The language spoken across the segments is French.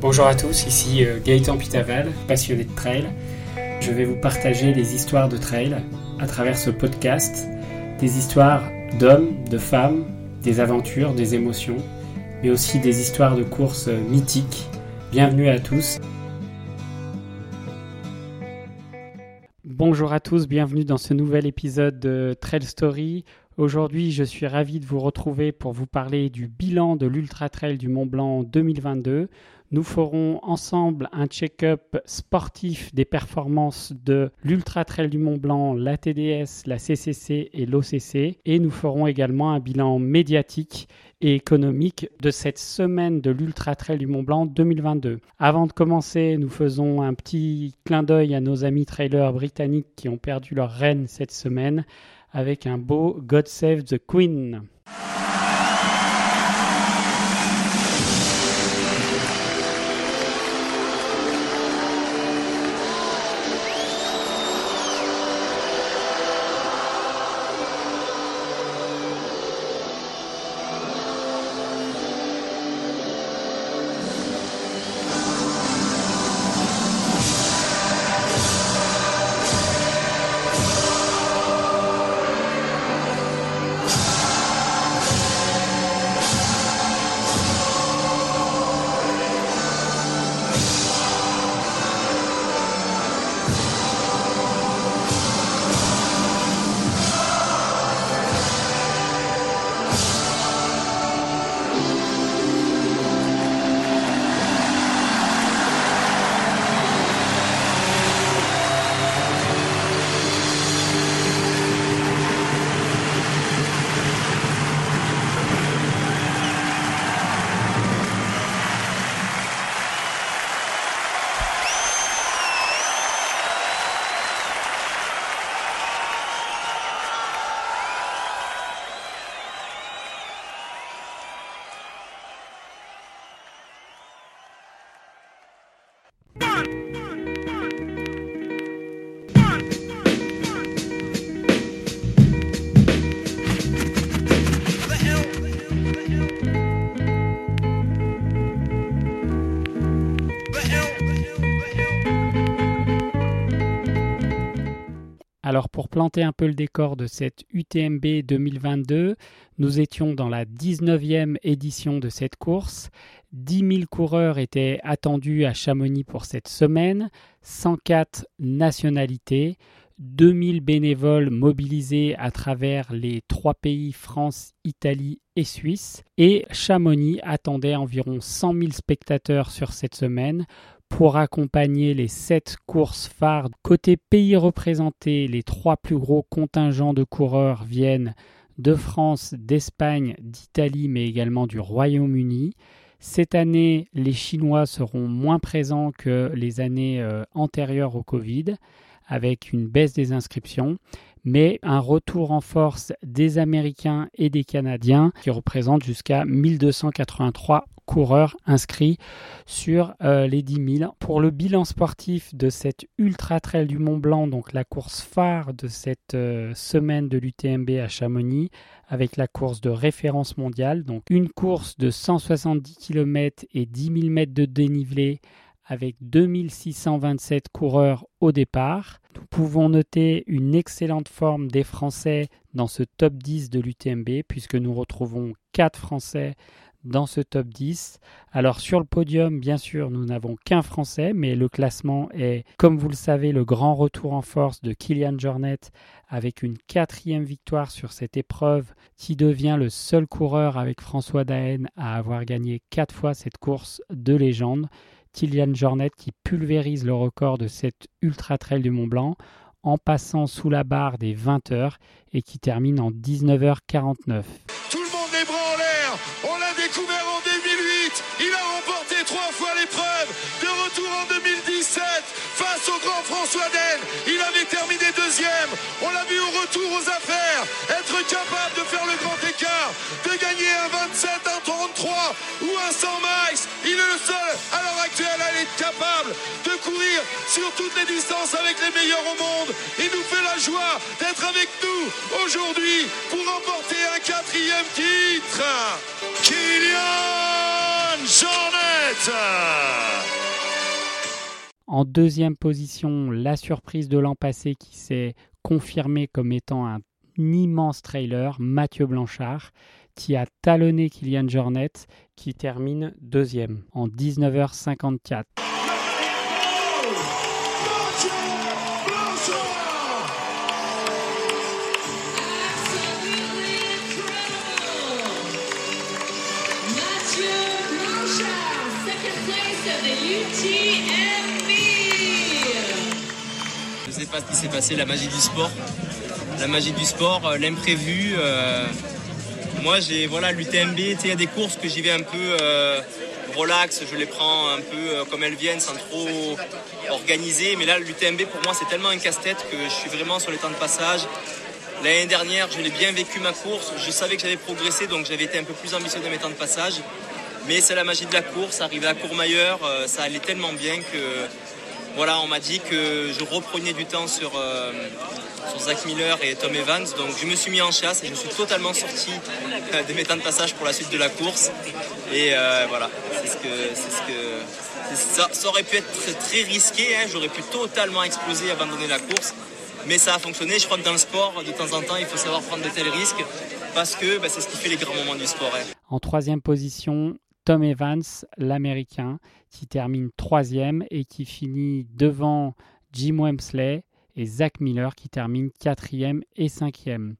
Bonjour à tous, ici euh, Gaëtan Pitaval, passionné de trail. Je vais vous partager des histoires de trail à travers ce podcast, des histoires d'hommes, de femmes, des aventures, des émotions, mais aussi des histoires de courses euh, mythiques. Bienvenue à tous. Bonjour à tous, bienvenue dans ce nouvel épisode de Trail Story. Aujourd'hui, je suis ravi de vous retrouver pour vous parler du bilan de l'Ultra Trail du Mont Blanc 2022. Nous ferons ensemble un check-up sportif des performances de l'Ultra Trail du Mont Blanc, la TDS, la CCC et l'OCC. Et nous ferons également un bilan médiatique et économique de cette semaine de l'Ultra Trail du Mont Blanc 2022. Avant de commencer, nous faisons un petit clin d'œil à nos amis trailers britanniques qui ont perdu leur reine cette semaine avec un beau God Save the Queen. Alors pour planter un peu le décor de cette UTMB 2022, nous étions dans la 19e édition de cette course. 10 000 coureurs étaient attendus à Chamonix pour cette semaine, 104 nationalités, 2000 bénévoles mobilisés à travers les trois pays France, Italie et Suisse. Et Chamonix attendait environ 100 000 spectateurs sur cette semaine pour accompagner les sept courses phares. Côté pays représentés, les trois plus gros contingents de coureurs viennent de France, d'Espagne, d'Italie, mais également du Royaume-Uni. Cette année, les Chinois seront moins présents que les années euh, antérieures au Covid, avec une baisse des inscriptions mais un retour en force des Américains et des Canadiens qui représentent jusqu'à 1283 coureurs inscrits sur euh, les 10 000. Pour le bilan sportif de cette Ultra Trail du Mont Blanc, donc la course phare de cette euh, semaine de l'UTMB à Chamonix, avec la course de référence mondiale, donc une course de 170 km et 10 000 mètres de dénivelé avec 2627 coureurs au départ. Nous pouvons noter une excellente forme des Français dans ce top 10 de l'UTMB puisque nous retrouvons 4 Français dans ce top 10. Alors sur le podium, bien sûr, nous n'avons qu'un Français, mais le classement est, comme vous le savez, le grand retour en force de Kylian Jornet avec une quatrième victoire sur cette épreuve qui devient le seul coureur avec François Daen à avoir gagné quatre fois cette course de légende. Kylian Jornet qui pulvérise le record de cette Ultra Trail du Mont Blanc en passant sous la barre des 20 heures et qui termine en 19h49. Retour en 2017 face au grand François Den, il avait terminé deuxième, on l'a vu au retour aux affaires, être capable de faire le grand écart, de gagner un 27, un 33 ou un 100 miles, il est le seul à l'heure actuelle à être capable de courir sur toutes les distances avec les meilleurs au monde. Il nous fait la joie d'être avec nous aujourd'hui pour remporter un quatrième titre. Kylian Jornet En deuxième position, la surprise de l'an passé qui s'est confirmée comme étant un immense trailer, Mathieu Blanchard, qui a talonné Kylian Jornet, qui termine deuxième en 19h54. Ce qui s'est passé, la magie du sport. La magie du sport, euh, l'imprévu. Euh, moi, j'ai voilà l'UTMB. Il y a des courses que j'y vais un peu euh, relax, je les prends un peu comme elles viennent, sans trop organiser. Mais là, l'UTMB pour moi, c'est tellement un casse-tête que je suis vraiment sur les temps de passage. L'année dernière, je l'ai bien vécu ma course. Je savais que j'avais progressé, donc j'avais été un peu plus ambitieux dans mes temps de passage. Mais c'est la magie de la course. Arriver à Courmayeur, ça allait tellement bien que voilà, on m'a dit que je reprenais du temps sur, euh, sur Zach Miller et Tom Evans. Donc je me suis mis en chasse et je suis totalement sorti euh, de mes temps de passage pour la suite de la course. Et euh, voilà, c'est ce que, c'est ce que ça, aurait pu être très, risqué. Hein. J'aurais pu totalement exploser et abandonner la course. Mais ça a fonctionné. Je crois que dans le sport, de temps en temps, il faut savoir prendre de tels risques parce que bah, c'est ce qui fait les grands moments du sport. Hein. En troisième position, Tom Evans, l'Américain, qui termine troisième et qui finit devant Jim Wemsley et Zach Miller qui termine quatrième et cinquième.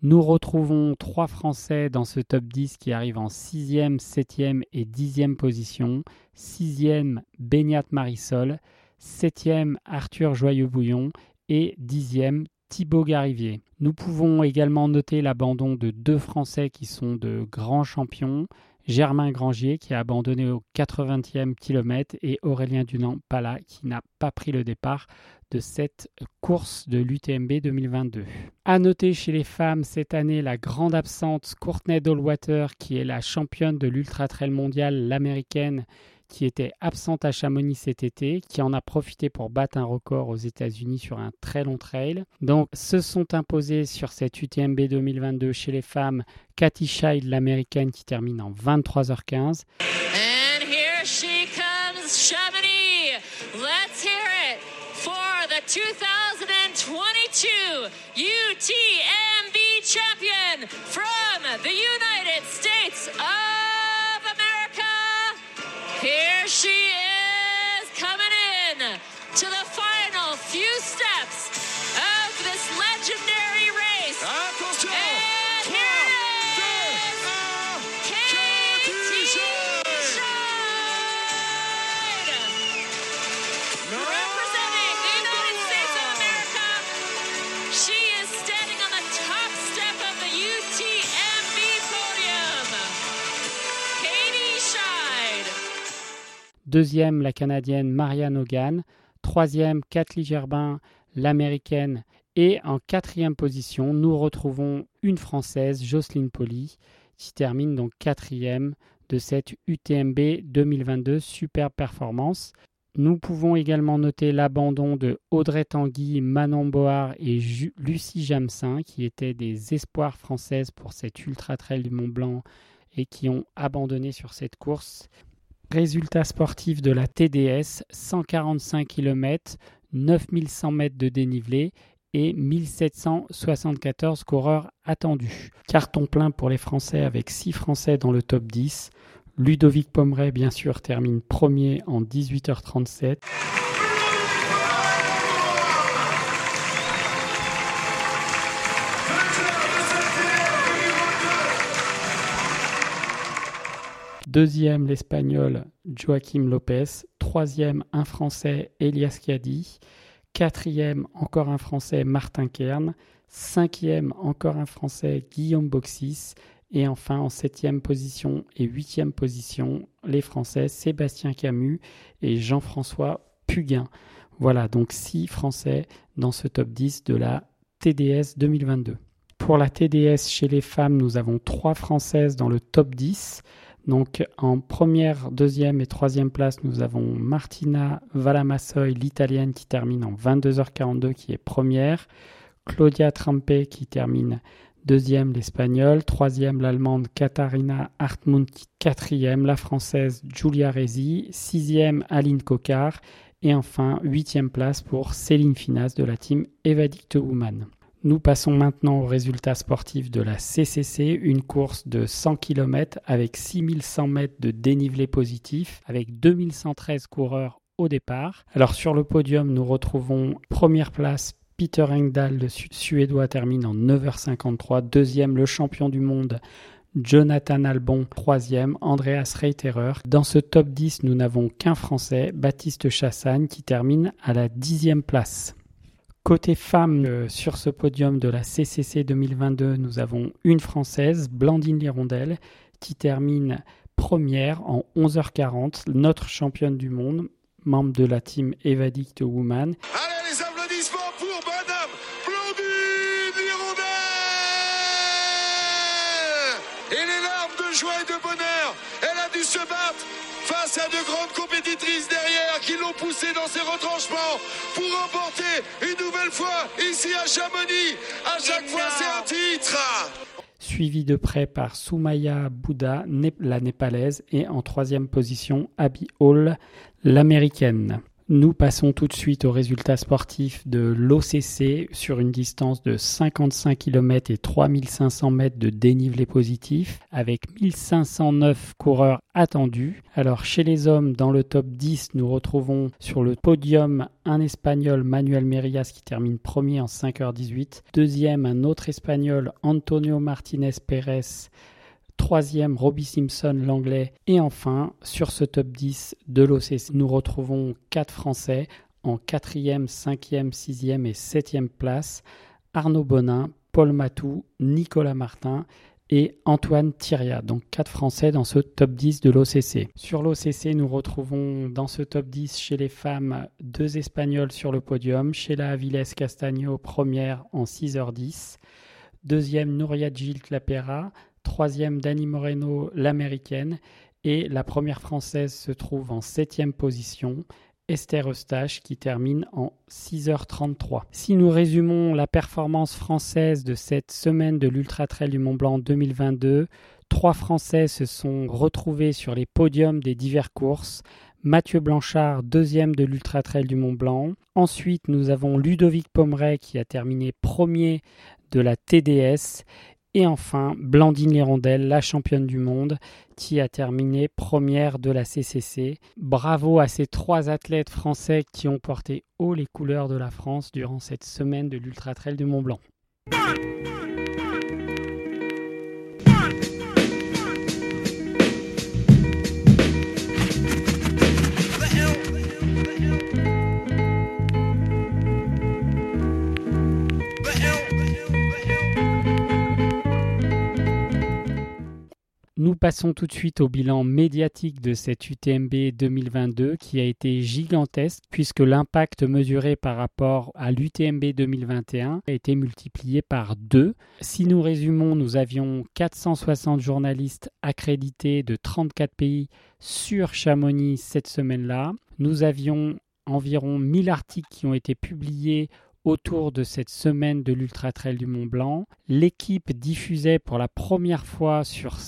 Nous retrouvons trois Français dans ce top 10 qui arrivent en sixième, septième et dixième position. Sixième, Beignat Marisol. Septième, Arthur Joyeux-Bouillon. Et dixième, Thibaut Garivier. Nous pouvons également noter l'abandon de deux Français qui sont de grands champions. Germain Grangier qui a abandonné au 80e kilomètre et Aurélien Dunant-Pala qui n'a pas pris le départ de cette course de l'UTMB 2022. À noter chez les femmes cette année la grande absente Courtney Dollwater qui est la championne de l'ultra trail mondial l'américaine qui était absente à Chamonix cet été, qui en a profité pour battre un record aux États-Unis sur un très long trail. Donc, se sont imposés sur cette UTMB 2022 chez les femmes Cathy Scheid, l'américaine, qui termine en 23h15. And here she comes, Chamonix. Let's hear it for the 2022 UTMB champion from Deuxième, la Canadienne Marianne Hogan. Troisième, Kathleen Gerbin, l'Américaine. Et en quatrième position, nous retrouvons une Française, Jocelyne Poli, qui termine donc quatrième de cette UTMB 2022 Super Performance. Nous pouvons également noter l'abandon de Audrey Tanguy, Manon Board et Lucie Jamsin, qui étaient des espoirs françaises pour cette Ultra Trail du Mont Blanc et qui ont abandonné sur cette course. Résultat sportif de la TDS 145 km, 9100 mètres de dénivelé et 1774 coureurs attendus. Carton plein pour les Français avec 6 Français dans le top 10. Ludovic Pomeray, bien sûr, termine premier en 18h37. Deuxième, l'Espagnol Joaquim Lopez. Troisième, un Français, Elias Kiadi. Quatrième, encore un Français, Martin Kern. Cinquième, encore un Français, Guillaume Boxis. Et enfin, en septième position et huitième position, les Français Sébastien Camus et Jean-François Puguin. Voilà, donc six Français dans ce top 10 de la TDS 2022. Pour la TDS chez les femmes, nous avons trois Françaises dans le top 10. Donc en première, deuxième et troisième place, nous avons Martina Valamassoy, l'italienne qui termine en 22h42, qui est première. Claudia Trampe qui termine Deuxième, l'Espagnole. Troisième, l'Allemande Katharina Hartmut. Quatrième, la Française Julia Rezi. Sixième, Aline Cocard. Et enfin, huitième place pour Céline Finas de la team Evadict Woman. Nous passons maintenant aux résultats sportifs de la CCC, une course de 100 km avec 6100 mètres de dénivelé positif, avec 2113 coureurs au départ. Alors sur le podium, nous retrouvons première place Peter Engdahl, le Suédois, termine en 9h53. Deuxième, le champion du monde, Jonathan Albon, troisième, Andreas Reiterer. Dans ce top 10, nous n'avons qu'un Français, Baptiste Chassagne, qui termine à la dixième place. Côté femmes, euh, sur ce podium de la CCC 2022, nous avons une Française, Blandine Lirondelle, qui termine première en 11h40, notre championne du monde, membre de la team Evadict Woman. joie et de bonheur. Elle a dû se battre face à de grandes compétitrices derrière qui l'ont poussée dans ses retranchements pour remporter une nouvelle fois ici à Chamonix. À chaque fois, c'est un titre. Suivi de près par Soumaya Bouddha, la népalaise, et en troisième position, Abby Hall, l'américaine. Nous passons tout de suite aux résultats sportifs de l'OCC sur une distance de 55 km et 3500 mètres de dénivelé positif avec 1509 coureurs attendus. Alors chez les hommes, dans le top 10, nous retrouvons sur le podium un Espagnol, Manuel Merias, qui termine premier en 5h18. Deuxième, un autre Espagnol, Antonio Martinez Pérez Troisième, Robbie Simpson, l'anglais. Et enfin, sur ce top 10 de l'OCC, nous retrouvons quatre Français en quatrième, cinquième, sixième et septième place. Arnaud Bonin, Paul Matou, Nicolas Martin et Antoine Thiria. Donc quatre Français dans ce top 10 de l'OCC. Sur l'OCC, nous retrouvons dans ce top 10 chez les femmes deux Espagnols sur le podium. Sheila Aviles Castagno, première en 6h10. Deuxième, Nouria Gilles Clapera troisième Dani Moreno, l'américaine, et la première française se trouve en septième position, Esther Eustache, qui termine en 6h33. Si nous résumons la performance française de cette semaine de l'Ultra Trail du Mont Blanc 2022, trois Français se sont retrouvés sur les podiums des diverses courses. Mathieu Blanchard, deuxième de l'Ultra Trail du Mont Blanc. Ensuite, nous avons Ludovic Pomeray qui a terminé premier de la TDS et enfin, Blandine Lirondelle, la championne du monde, qui a terminé première de la CCC. Bravo à ces trois athlètes français qui ont porté haut les couleurs de la France durant cette semaine de l'Ultra Trail du Mont Blanc. Passons tout de suite au bilan médiatique de cette UTMB 2022 qui a été gigantesque puisque l'impact mesuré par rapport à l'UTMB 2021 a été multiplié par deux. Si nous résumons, nous avions 460 journalistes accrédités de 34 pays sur Chamonix cette semaine-là. Nous avions environ 1000 articles qui ont été publiés autour de cette semaine de l'Ultra Trail du Mont Blanc. L'équipe diffusait pour la première fois sur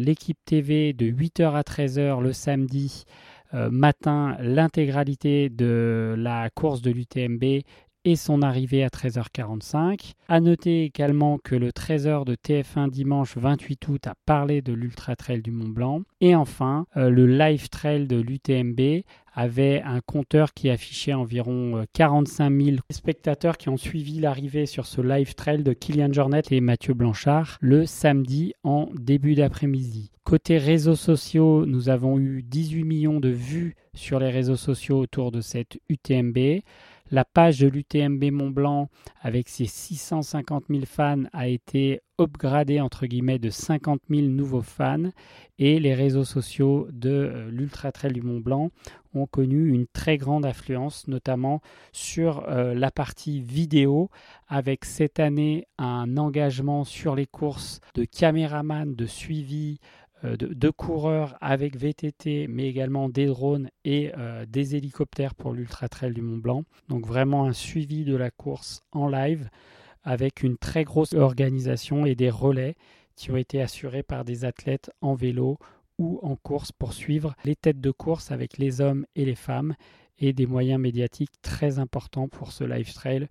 l'équipe TV de 8h à 13h le samedi euh, matin l'intégralité de la course de l'UTMB et son arrivée à 13h45. À noter également que le 13h de TF1 dimanche 28 août a parlé de l'Ultra Trail du Mont Blanc. Et enfin, euh, le Live Trail de l'UTMB avait un compteur qui affichait environ 45 euh, 000 spectateurs qui ont suivi l'arrivée sur ce live trail de Kylian Jornet et Mathieu Blanchard le samedi en début d'après-midi. Côté réseaux sociaux, nous avons eu 18 millions de vues sur les réseaux sociaux autour de cette UTMB. La page de l'UTMB Mont Blanc, avec ses 650 000 fans, a été upgradée entre guillemets de 50 000 nouveaux fans. Et les réseaux sociaux de euh, l'Ultra Trail du Mont Blanc ont connu une très grande affluence, notamment sur euh, la partie vidéo, avec cette année un engagement sur les courses de caméraman, de suivi, euh, de, coureurs avec VTT, mais également des drones et euh, des hélicoptères pour l'Ultra Trail du Mont Blanc. Donc vraiment un suivi de la course en live. avec une très grosse organisation et des relais qui ont été assurés par des athlètes en vélo ou en course pour suivre les têtes de course avec les hommes et les femmes et des moyens médiatiques très importants pour ce live trail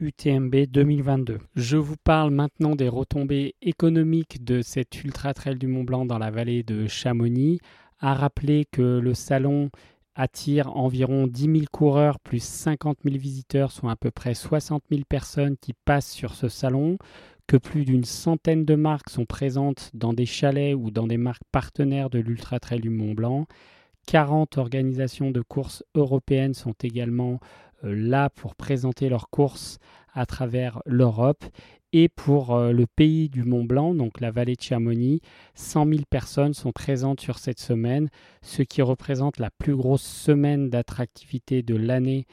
UTMB 2022. Je vous parle maintenant des retombées économiques de cet ultra trail du Mont Blanc dans la vallée de Chamonix. À rappeler que le salon attire environ 10 000 coureurs plus 50 000 visiteurs, soit à peu près 60 000 personnes qui passent sur ce salon, que plus d'une centaine de marques sont présentes dans des chalets ou dans des marques partenaires de l'Ultra Trail du Mont Blanc. 40 organisations de courses européennes sont également là pour présenter leurs courses à travers l'Europe. Et pour euh, le pays du Mont Blanc, donc la vallée de Chamonix, 100 000 personnes sont présentes sur cette semaine, ce qui représente la plus grosse semaine d'attractivité de l'année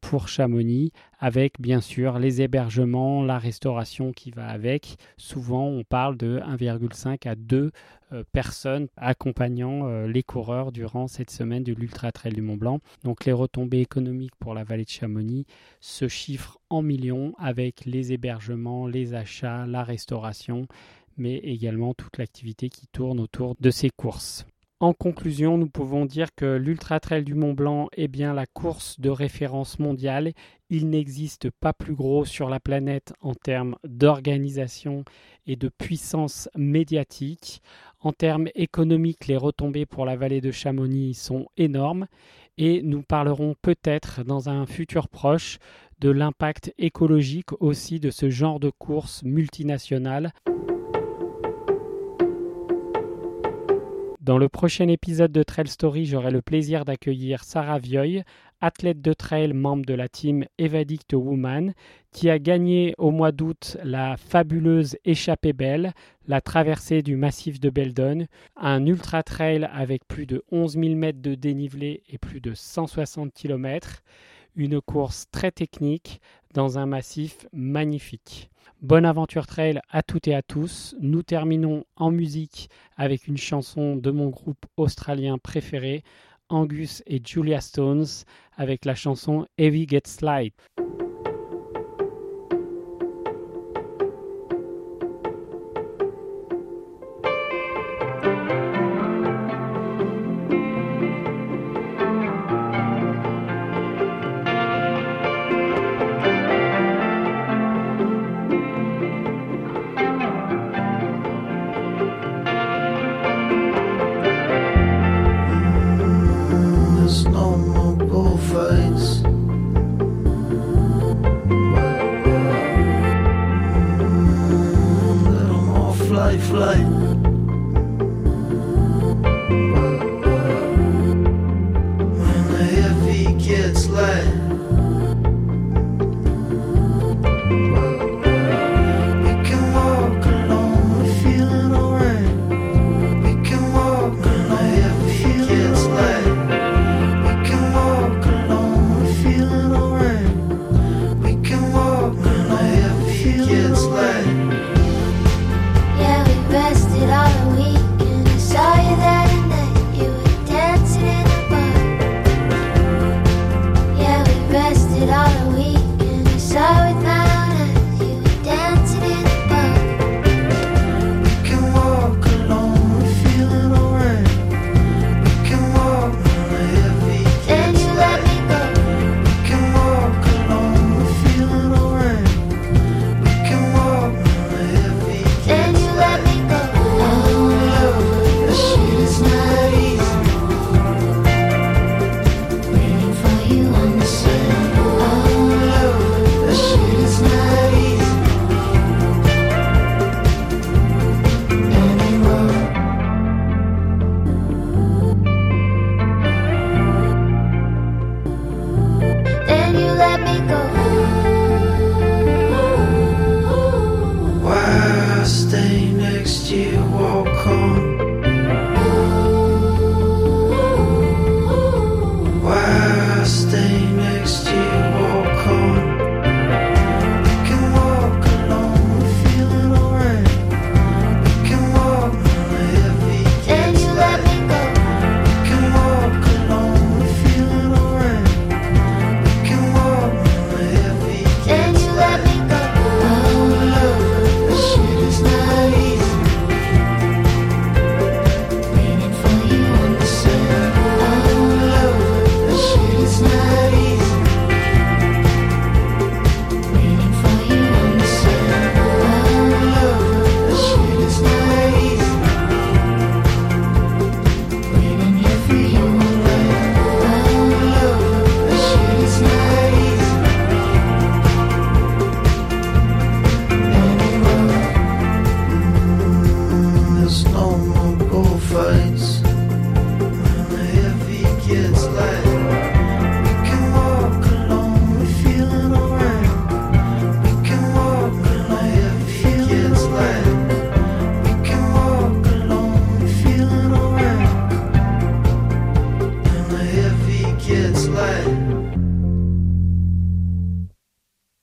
pour Chamonix, avec bien sûr les hébergements, la restauration qui va avec. Souvent, on parle de 1,5 à 2 euh, personnes accompagnant euh, les coureurs durant cette semaine de l'Ultra Trail du Mont Blanc. Donc les retombées économiques pour la vallée de Chamonix se chiffrent en millions avec les hébergements, les achats, la restauration, mais également toute l'activité qui tourne autour de ces courses. En conclusion, nous pouvons dire que l'Ultra Trail du Mont Blanc est bien la course de référence mondiale. Il n'existe pas plus gros sur la planète en termes d'organisation et de puissance médiatique. En termes économiques, les retombées pour la vallée de Chamonix sont énormes et nous parlerons peut-être dans un futur proche de l'impact écologique aussi de ce genre de course multinationale. Dans le prochain épisode de Trail Story, j'aurai le plaisir d'accueillir Sarah Vioy, athlète de trail, membre de la team Evadict Woman, qui a gagné au mois d'août la fabuleuse Échappée Belle, la traversée du massif de Beldon, un ultra trail avec plus de 11 000 mètres de dénivelé et plus de 160 km, une course très technique dans un massif magnifique. Bonne aventure trail à toutes et à tous. Nous terminons en musique avec une chanson de mon groupe australien préféré, Angus et Julia Stones, avec la chanson Heavy Gets Light.